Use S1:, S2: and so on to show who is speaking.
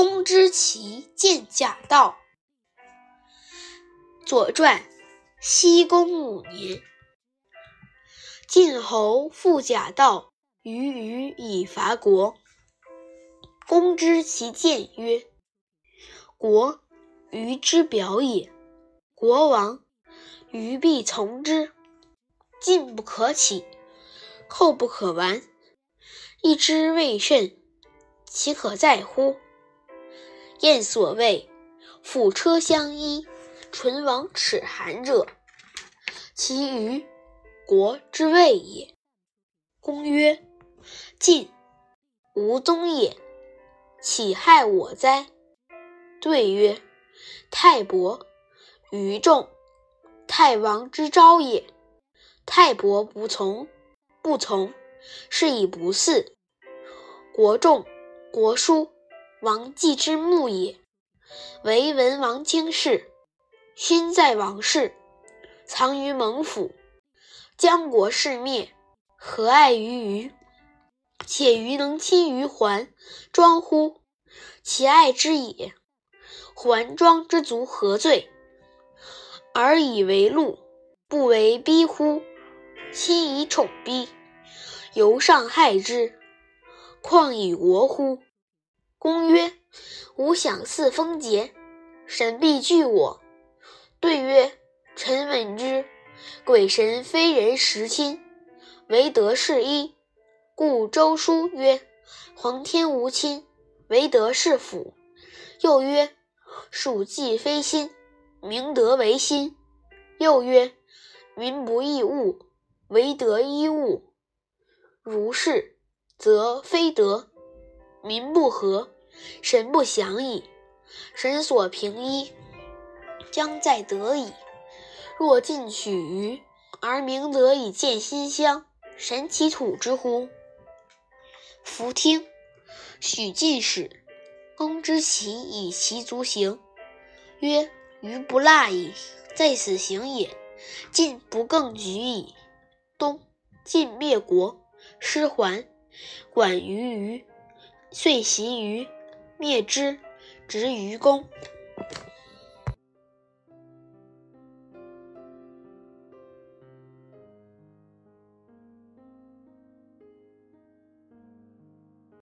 S1: 公之奇见假道。左传，西公五年，晋侯复假道于虞以伐国。公之其见曰：“国，虞之表也。国亡，虞必从之。进不可起，寇不可完。一之未甚，其可在乎？”燕所谓“辅车相依，唇亡齿寒”者，其于国之谓也。公曰：“晋，无宗也，岂害我哉？”对曰：“太伯，于众，太王之昭也。泰伯不从，不从，是以不嗣。国重，国疏。”王继之墓也，为文王经世，勋在王室，藏于蒙府。将国事灭，何爱于虞？且虞能亲于桓庄乎？其爱之也。桓庄之族何罪？而以为禄，不为逼乎？亲以宠逼，犹尚害之，况以国乎？公曰：“吾想祀封节，神必惧我。”对曰：“臣闻之，鬼神非人实亲，唯德是一。故周书曰：‘皇天无亲，唯德是辅。’又曰：‘属稷非心，明德为心。’又曰：‘民不易物，唯德依物。’如是，则非德。”民不和，神不祥矣。神所平一，将在德矣。若进取于而明德以见馨香，神其土之乎？弗听。许进使，公之奇以其足行，曰：“余不腊矣，在此行也。晋不更举矣。”东，晋灭国，失还，管于虞。遂袭于灭之，执于公。